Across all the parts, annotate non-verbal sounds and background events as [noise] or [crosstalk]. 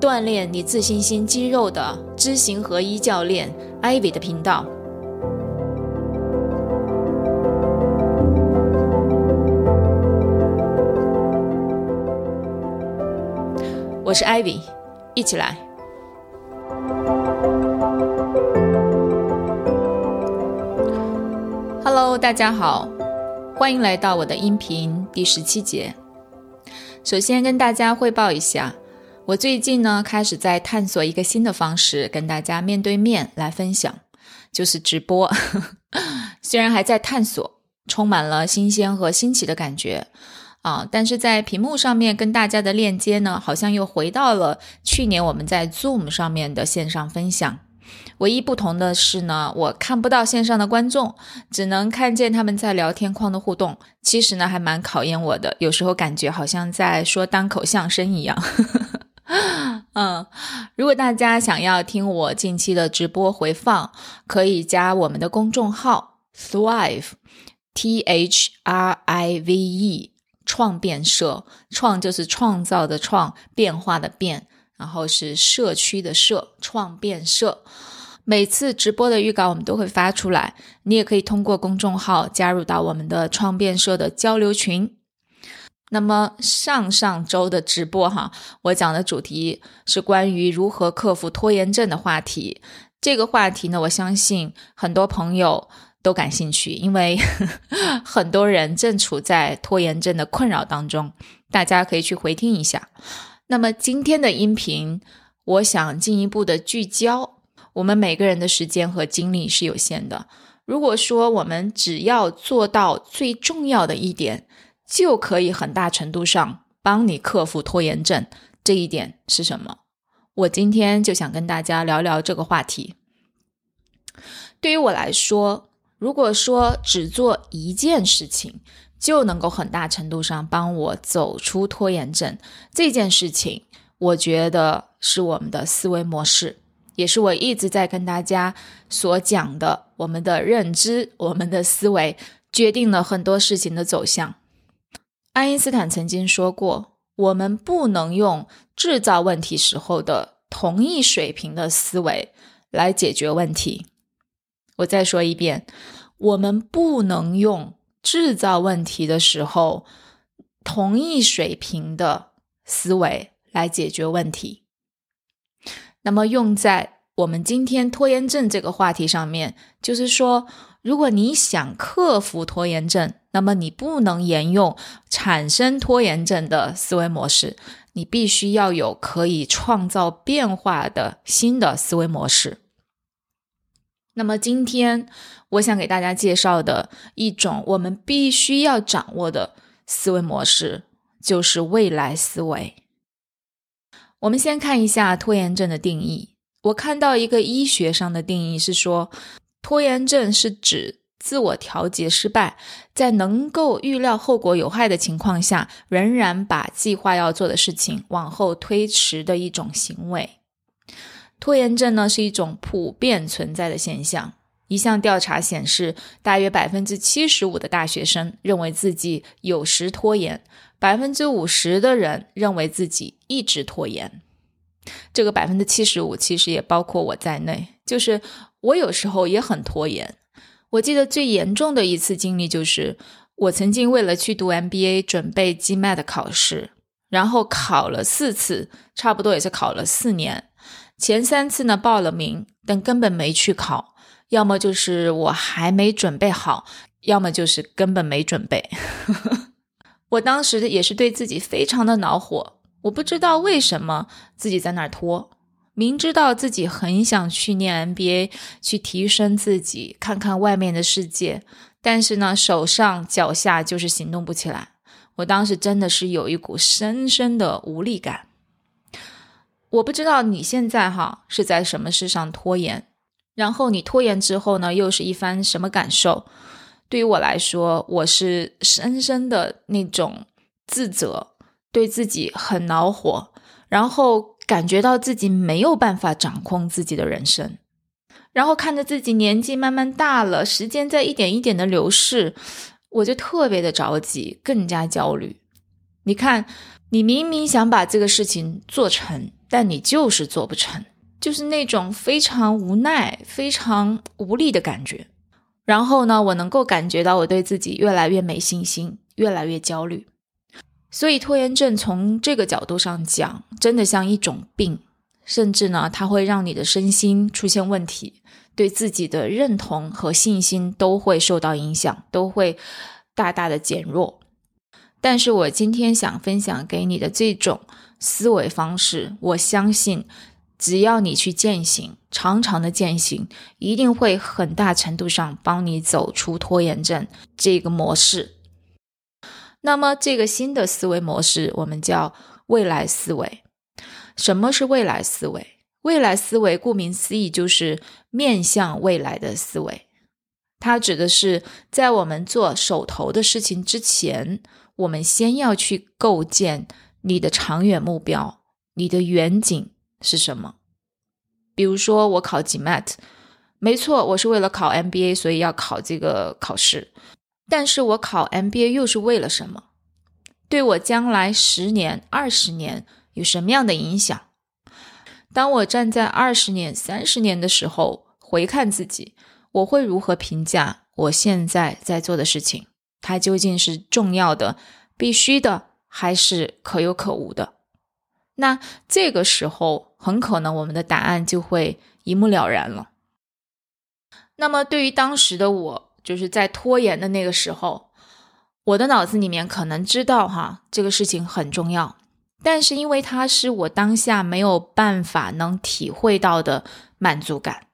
锻炼你自信心肌肉的知行合一教练 Ivy 的频道。我是 Ivy，一起来。Hello，大家好。欢迎来到我的音频第十七节。首先跟大家汇报一下，我最近呢开始在探索一个新的方式，跟大家面对面来分享，就是直播。[laughs] 虽然还在探索，充满了新鲜和新奇的感觉啊，但是在屏幕上面跟大家的链接呢，好像又回到了去年我们在 Zoom 上面的线上分享。唯一不同的是呢，我看不到线上的观众，只能看见他们在聊天框的互动。其实呢，还蛮考验我的，有时候感觉好像在说单口相声一样。[laughs] [laughs] 嗯，如果大家想要听我近期的直播回放，可以加我们的公众号 Thrive，T H R I V E，创变社，创就是创造的创，变化的变。然后是社区的社创变社，每次直播的预告我们都会发出来，你也可以通过公众号加入到我们的创变社的交流群。那么上上周的直播哈，我讲的主题是关于如何克服拖延症的话题。这个话题呢，我相信很多朋友都感兴趣，因为 [laughs] 很多人正处在拖延症的困扰当中，大家可以去回听一下。那么今天的音频，我想进一步的聚焦。我们每个人的时间和精力是有限的。如果说我们只要做到最重要的一点，就可以很大程度上帮你克服拖延症。这一点是什么？我今天就想跟大家聊聊这个话题。对于我来说，如果说只做一件事情，就能够很大程度上帮我走出拖延症这件事情，我觉得是我们的思维模式，也是我一直在跟大家所讲的。我们的认知，我们的思维，决定了很多事情的走向。爱因斯坦曾经说过：“我们不能用制造问题时候的同一水平的思维来解决问题。”我再说一遍，我们不能用。制造问题的时候，同一水平的思维来解决问题。那么用在我们今天拖延症这个话题上面，就是说，如果你想克服拖延症，那么你不能沿用产生拖延症的思维模式，你必须要有可以创造变化的新的思维模式。那么今天。我想给大家介绍的一种我们必须要掌握的思维模式，就是未来思维。我们先看一下拖延症的定义。我看到一个医学上的定义是说，拖延症是指自我调节失败，在能够预料后果有害的情况下，仍然把计划要做的事情往后推迟的一种行为。拖延症呢，是一种普遍存在的现象。一项调查显示，大约百分之七十五的大学生认为自己有时拖延，百分之五十的人认为自己一直拖延。这个百分之七十五其实也包括我在内，就是我有时候也很拖延。我记得最严重的一次经历就是，我曾经为了去读 MBA 准备 GMAT 考试，然后考了四次，差不多也是考了四年。前三次呢报了名，但根本没去考。要么就是我还没准备好，要么就是根本没准备。[laughs] 我当时也是对自己非常的恼火，我不知道为什么自己在那儿拖，明知道自己很想去念 MBA，去提升自己，看看外面的世界，但是呢，手上脚下就是行动不起来。我当时真的是有一股深深的无力感。我不知道你现在哈是在什么事上拖延，然后你拖延之后呢，又是一番什么感受？对于我来说，我是深深的那种自责，对自己很恼火，然后感觉到自己没有办法掌控自己的人生，然后看着自己年纪慢慢大了，时间在一点一点的流逝，我就特别的着急，更加焦虑。你看，你明明想把这个事情做成。但你就是做不成，就是那种非常无奈、非常无力的感觉。然后呢，我能够感觉到我对自己越来越没信心，越来越焦虑。所以，拖延症从这个角度上讲，真的像一种病，甚至呢，它会让你的身心出现问题，对自己的认同和信心都会受到影响，都会大大的减弱。但是我今天想分享给你的这种。思维方式，我相信，只要你去践行，长长的践行，一定会很大程度上帮你走出拖延症这个模式。那么，这个新的思维模式，我们叫未来思维。什么是未来思维？未来思维顾名思义就是面向未来的思维。它指的是在我们做手头的事情之前，我们先要去构建。你的长远目标，你的远景是什么？比如说，我考 GMAT，没错，我是为了考 MBA，所以要考这个考试。但是我考 MBA 又是为了什么？对我将来十年、二十年有什么样的影响？当我站在二十年、三十年的时候，回看自己，我会如何评价我现在在做的事情？它究竟是重要的、必须的？还是可有可无的，那这个时候很可能我们的答案就会一目了然了。那么对于当时的我，就是在拖延的那个时候，我的脑子里面可能知道哈这个事情很重要，但是因为它是我当下没有办法能体会到的满足感，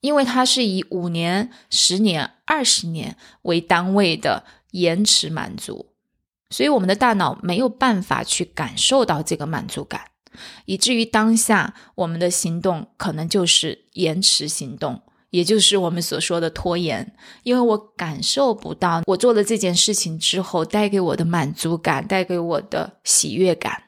因为它是以五年、十年、二十年为单位的延迟满足。所以，我们的大脑没有办法去感受到这个满足感，以至于当下我们的行动可能就是延迟行动，也就是我们所说的拖延。因为我感受不到我做了这件事情之后带给我的满足感，带给我的喜悦感。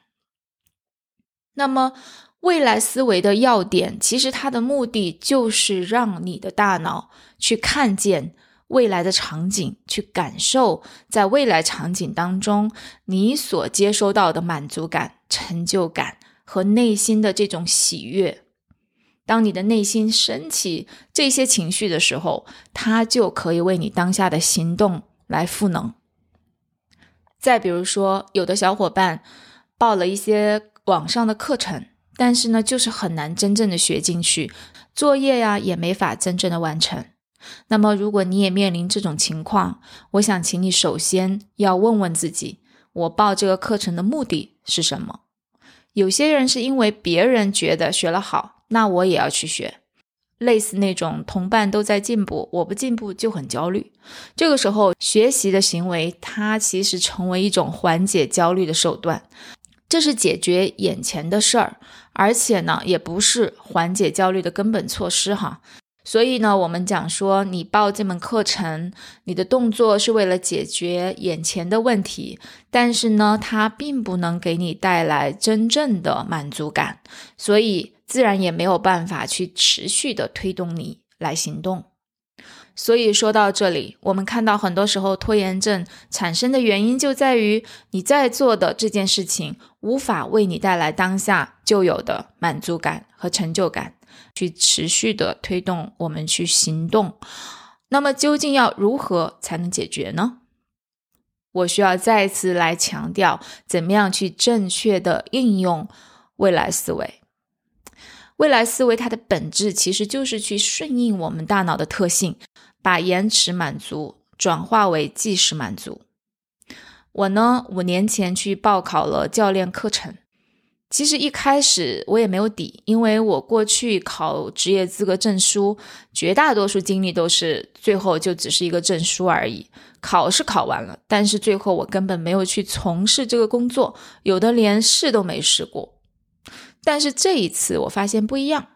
那么，未来思维的要点，其实它的目的就是让你的大脑去看见。未来的场景，去感受在未来场景当中你所接收到的满足感、成就感和内心的这种喜悦。当你的内心升起这些情绪的时候，它就可以为你当下的行动来赋能。再比如说，有的小伙伴报了一些网上的课程，但是呢，就是很难真正的学进去，作业呀也没法真正的完成。那么，如果你也面临这种情况，我想请你首先要问问自己：我报这个课程的目的是什么？有些人是因为别人觉得学了好，那我也要去学。类似那种同伴都在进步，我不进步就很焦虑。这个时候，学习的行为它其实成为一种缓解焦虑的手段，这是解决眼前的事儿，而且呢，也不是缓解焦虑的根本措施哈。所以呢，我们讲说，你报这门课程，你的动作是为了解决眼前的问题，但是呢，它并不能给你带来真正的满足感，所以自然也没有办法去持续的推动你来行动。所以说到这里，我们看到很多时候拖延症产生的原因就在于你在做的这件事情无法为你带来当下就有的满足感和成就感。去持续的推动我们去行动，那么究竟要如何才能解决呢？我需要再次来强调，怎么样去正确的应用未来思维。未来思维它的本质其实就是去顺应我们大脑的特性，把延迟满足转化为即时满足。我呢，五年前去报考了教练课程。其实一开始我也没有底，因为我过去考职业资格证书，绝大多数经历都是最后就只是一个证书而已。考是考完了，但是最后我根本没有去从事这个工作，有的连试都没试过。但是这一次我发现不一样，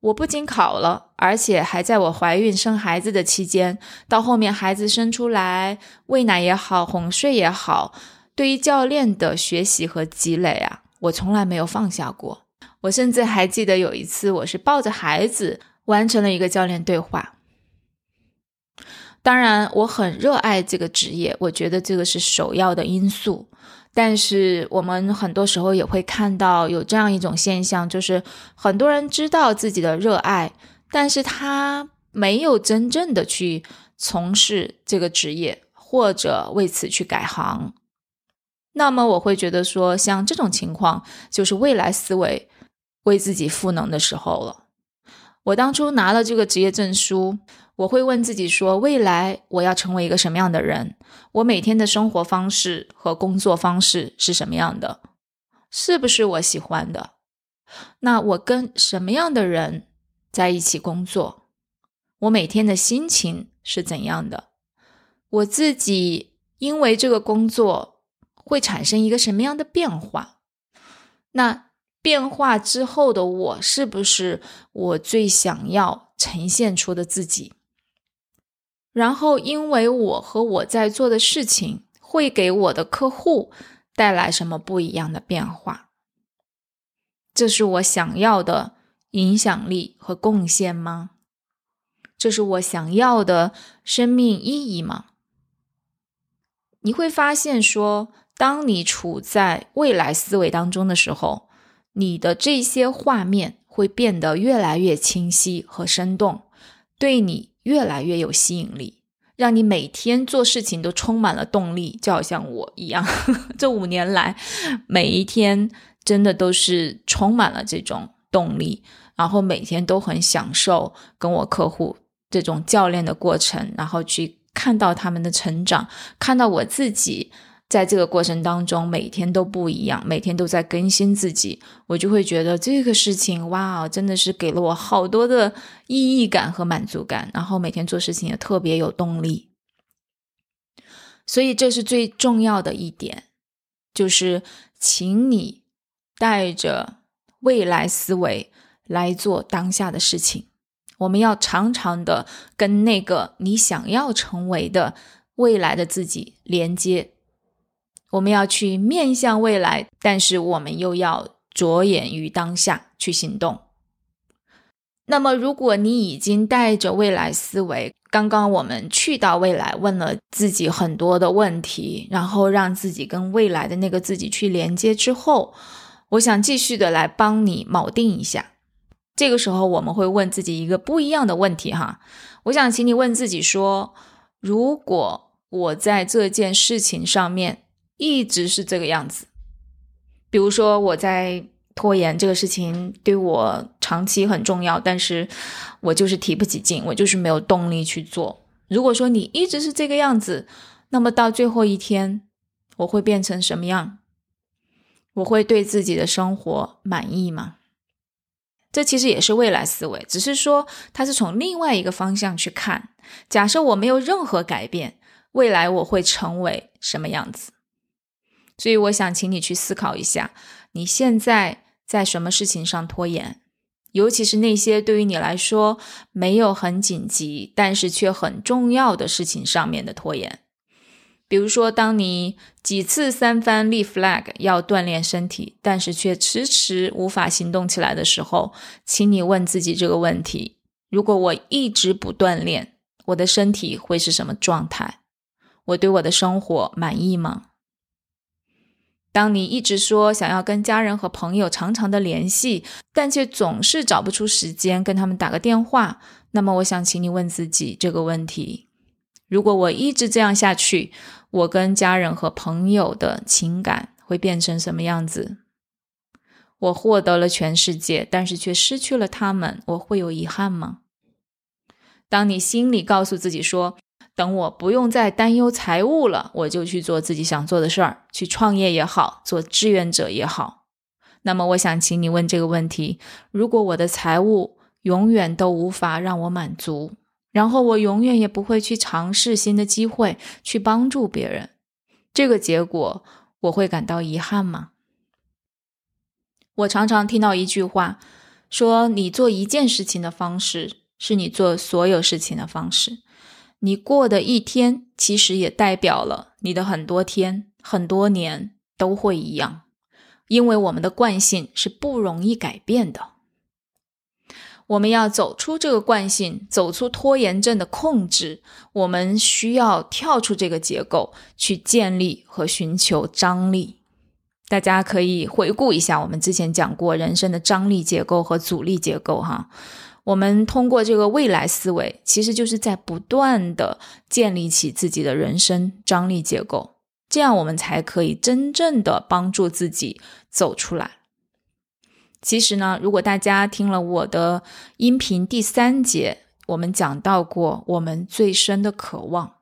我不仅考了，而且还在我怀孕生孩子的期间，到后面孩子生出来，喂奶也好，哄睡也好，对于教练的学习和积累啊，我从来没有放下过。我甚至还记得有一次，我是抱着孩子完成了一个教练对话。当然，我很热爱这个职业，我觉得这个是首要的因素。但是我们很多时候也会看到有这样一种现象，就是很多人知道自己的热爱，但是他没有真正的去从事这个职业，或者为此去改行。那么我会觉得说，像这种情况，就是未来思维为自己赋能的时候了。我当初拿了这个职业证书。我会问自己说：未来我要成为一个什么样的人？我每天的生活方式和工作方式是什么样的？是不是我喜欢的？那我跟什么样的人在一起工作？我每天的心情是怎样的？我自己因为这个工作会产生一个什么样的变化？那变化之后的我是不是我最想要呈现出的自己？然后，因为我和我在做的事情会给我的客户带来什么不一样的变化？这是我想要的影响力和贡献吗？这是我想要的生命意义吗？你会发现，说当你处在未来思维当中的时候，你的这些画面会变得越来越清晰和生动，对你。越来越有吸引力，让你每天做事情都充满了动力，就好像我一样。[laughs] 这五年来，每一天真的都是充满了这种动力，然后每天都很享受跟我客户这种教练的过程，然后去看到他们的成长，看到我自己。在这个过程当中，每天都不一样，每天都在更新自己，我就会觉得这个事情哇，真的是给了我好多的意义感和满足感，然后每天做事情也特别有动力。所以这是最重要的一点，就是请你带着未来思维来做当下的事情。我们要常常的跟那个你想要成为的未来的自己连接。我们要去面向未来，但是我们又要着眼于当下去行动。那么，如果你已经带着未来思维，刚刚我们去到未来，问了自己很多的问题，然后让自己跟未来的那个自己去连接之后，我想继续的来帮你锚定一下。这个时候，我们会问自己一个不一样的问题哈。我想请你问自己说：如果我在这件事情上面。一直是这个样子，比如说我在拖延这个事情对我长期很重要，但是我就是提不起劲，我就是没有动力去做。如果说你一直是这个样子，那么到最后一天我会变成什么样？我会对自己的生活满意吗？这其实也是未来思维，只是说它是从另外一个方向去看。假设我没有任何改变，未来我会成为什么样子？所以，我想请你去思考一下，你现在在什么事情上拖延？尤其是那些对于你来说没有很紧急，但是却很重要的事情上面的拖延。比如说，当你几次三番立 flag 要锻炼身体，但是却迟迟无法行动起来的时候，请你问自己这个问题：如果我一直不锻炼，我的身体会是什么状态？我对我的生活满意吗？当你一直说想要跟家人和朋友常常的联系，但却总是找不出时间跟他们打个电话，那么我想请你问自己这个问题：如果我一直这样下去，我跟家人和朋友的情感会变成什么样子？我获得了全世界，但是却失去了他们，我会有遗憾吗？当你心里告诉自己说，等我不用再担忧财务了，我就去做自己想做的事儿，去创业也好，做志愿者也好。那么，我想请你问这个问题：如果我的财务永远都无法让我满足，然后我永远也不会去尝试新的机会，去帮助别人，这个结果我会感到遗憾吗？我常常听到一句话，说你做一件事情的方式，是你做所有事情的方式。你过的一天，其实也代表了你的很多天、很多年都会一样，因为我们的惯性是不容易改变的。我们要走出这个惯性，走出拖延症的控制，我们需要跳出这个结构，去建立和寻求张力。大家可以回顾一下，我们之前讲过人生的张力结构和阻力结构，哈。我们通过这个未来思维，其实就是在不断的建立起自己的人生张力结构，这样我们才可以真正的帮助自己走出来。其实呢，如果大家听了我的音频第三节，我们讲到过我们最深的渴望，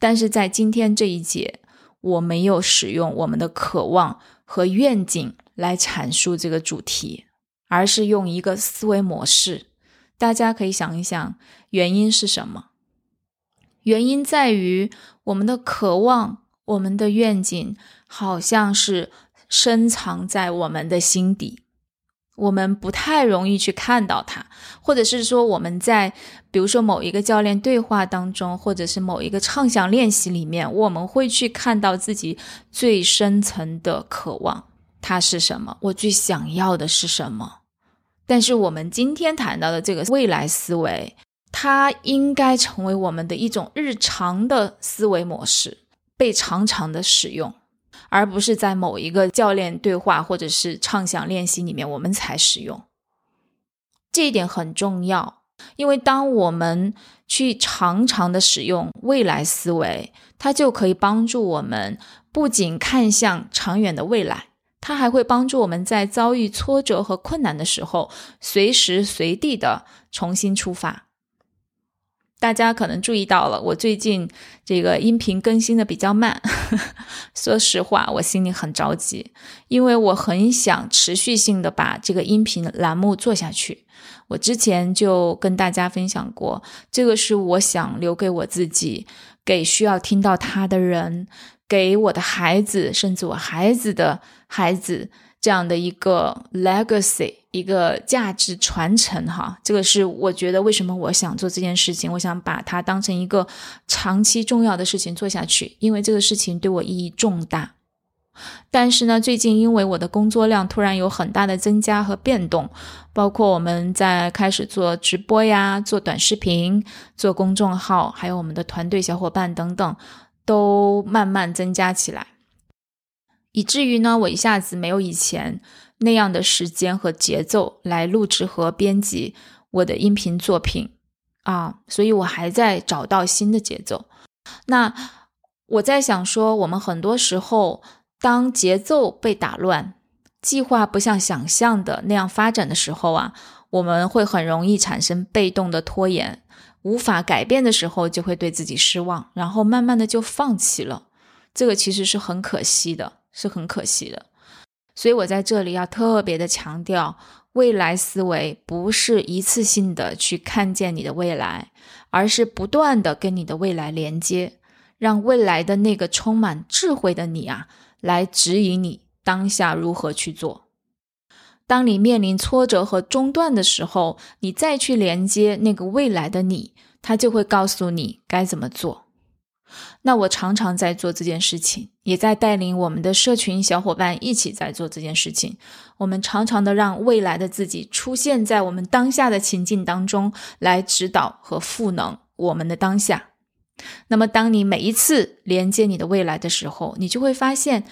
但是在今天这一节。我没有使用我们的渴望和愿景来阐述这个主题，而是用一个思维模式。大家可以想一想，原因是什么？原因在于我们的渴望、我们的愿景，好像是深藏在我们的心底。我们不太容易去看到它，或者是说我们在比如说某一个教练对话当中，或者是某一个畅想练习里面，我们会去看到自己最深层的渴望，它是什么？我最想要的是什么？但是我们今天谈到的这个未来思维，它应该成为我们的一种日常的思维模式，被常常的使用。而不是在某一个教练对话或者是畅想练习里面，我们才使用。这一点很重要，因为当我们去常常的使用未来思维，它就可以帮助我们不仅看向长远的未来，它还会帮助我们在遭遇挫折和困难的时候，随时随地的重新出发。大家可能注意到了，我最近这个音频更新的比较慢。[laughs] 说实话，我心里很着急，因为我很想持续性的把这个音频栏目做下去。我之前就跟大家分享过，这个是我想留给我自己，给需要听到他的人，给我的孩子，甚至我孩子的孩子。这样的一个 legacy，一个价值传承，哈，这个是我觉得为什么我想做这件事情，我想把它当成一个长期重要的事情做下去，因为这个事情对我意义重大。但是呢，最近因为我的工作量突然有很大的增加和变动，包括我们在开始做直播呀、做短视频、做公众号，还有我们的团队小伙伴等等，都慢慢增加起来。以至于呢，我一下子没有以前那样的时间和节奏来录制和编辑我的音频作品啊，所以我还在找到新的节奏。那我在想说，我们很多时候当节奏被打乱，计划不像想象的那样发展的时候啊，我们会很容易产生被动的拖延，无法改变的时候就会对自己失望，然后慢慢的就放弃了。这个其实是很可惜的。是很可惜的，所以我在这里要特别的强调，未来思维不是一次性的去看见你的未来，而是不断的跟你的未来连接，让未来的那个充满智慧的你啊，来指引你当下如何去做。当你面临挫折和中断的时候，你再去连接那个未来的你，他就会告诉你该怎么做。那我常常在做这件事情，也在带领我们的社群小伙伴一起在做这件事情。我们常常的让未来的自己出现在我们当下的情境当中，来指导和赋能我们的当下。那么，当你每一次连接你的未来的时候，你就会发现，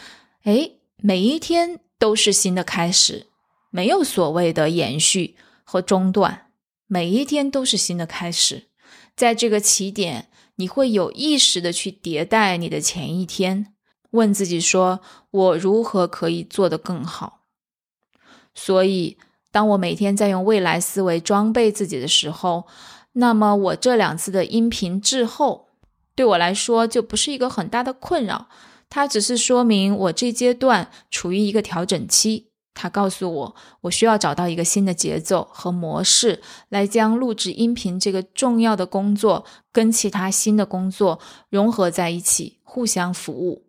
哎，每一天都是新的开始，没有所谓的延续和中断，每一天都是新的开始，在这个起点。你会有意识的去迭代你的前一天，问自己说：“我如何可以做得更好？”所以，当我每天在用未来思维装备自己的时候，那么我这两次的音频滞后，对我来说就不是一个很大的困扰，它只是说明我这阶段处于一个调整期。他告诉我，我需要找到一个新的节奏和模式，来将录制音频这个重要的工作跟其他新的工作融合在一起，互相服务。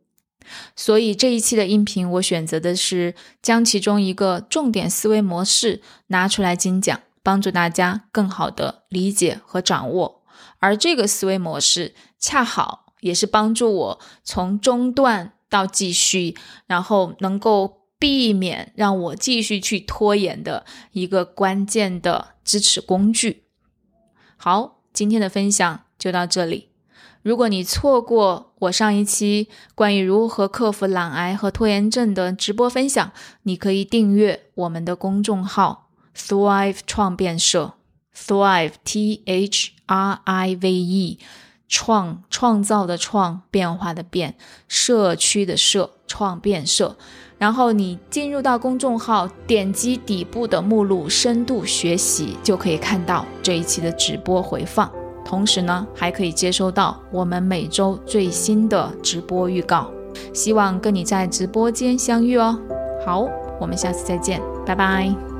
所以这一期的音频，我选择的是将其中一个重点思维模式拿出来精讲，帮助大家更好的理解和掌握。而这个思维模式，恰好也是帮助我从中断到继续，然后能够避免让我继续去拖延的一个关键的支持工具。好，今天的分享就到这里。如果你错过我上一期关于如何克服懒癌和拖延症的直播分享，你可以订阅我们的公众号 Thrive 创变社，Thrive T H R I V E，创创造的创，变化的变，社区的社，创变社。然后你进入到公众号，点击底部的目录“深度学习”，就可以看到这一期的直播回放。同时呢，还可以接收到我们每周最新的直播预告。希望跟你在直播间相遇哦。好，我们下次再见，拜拜。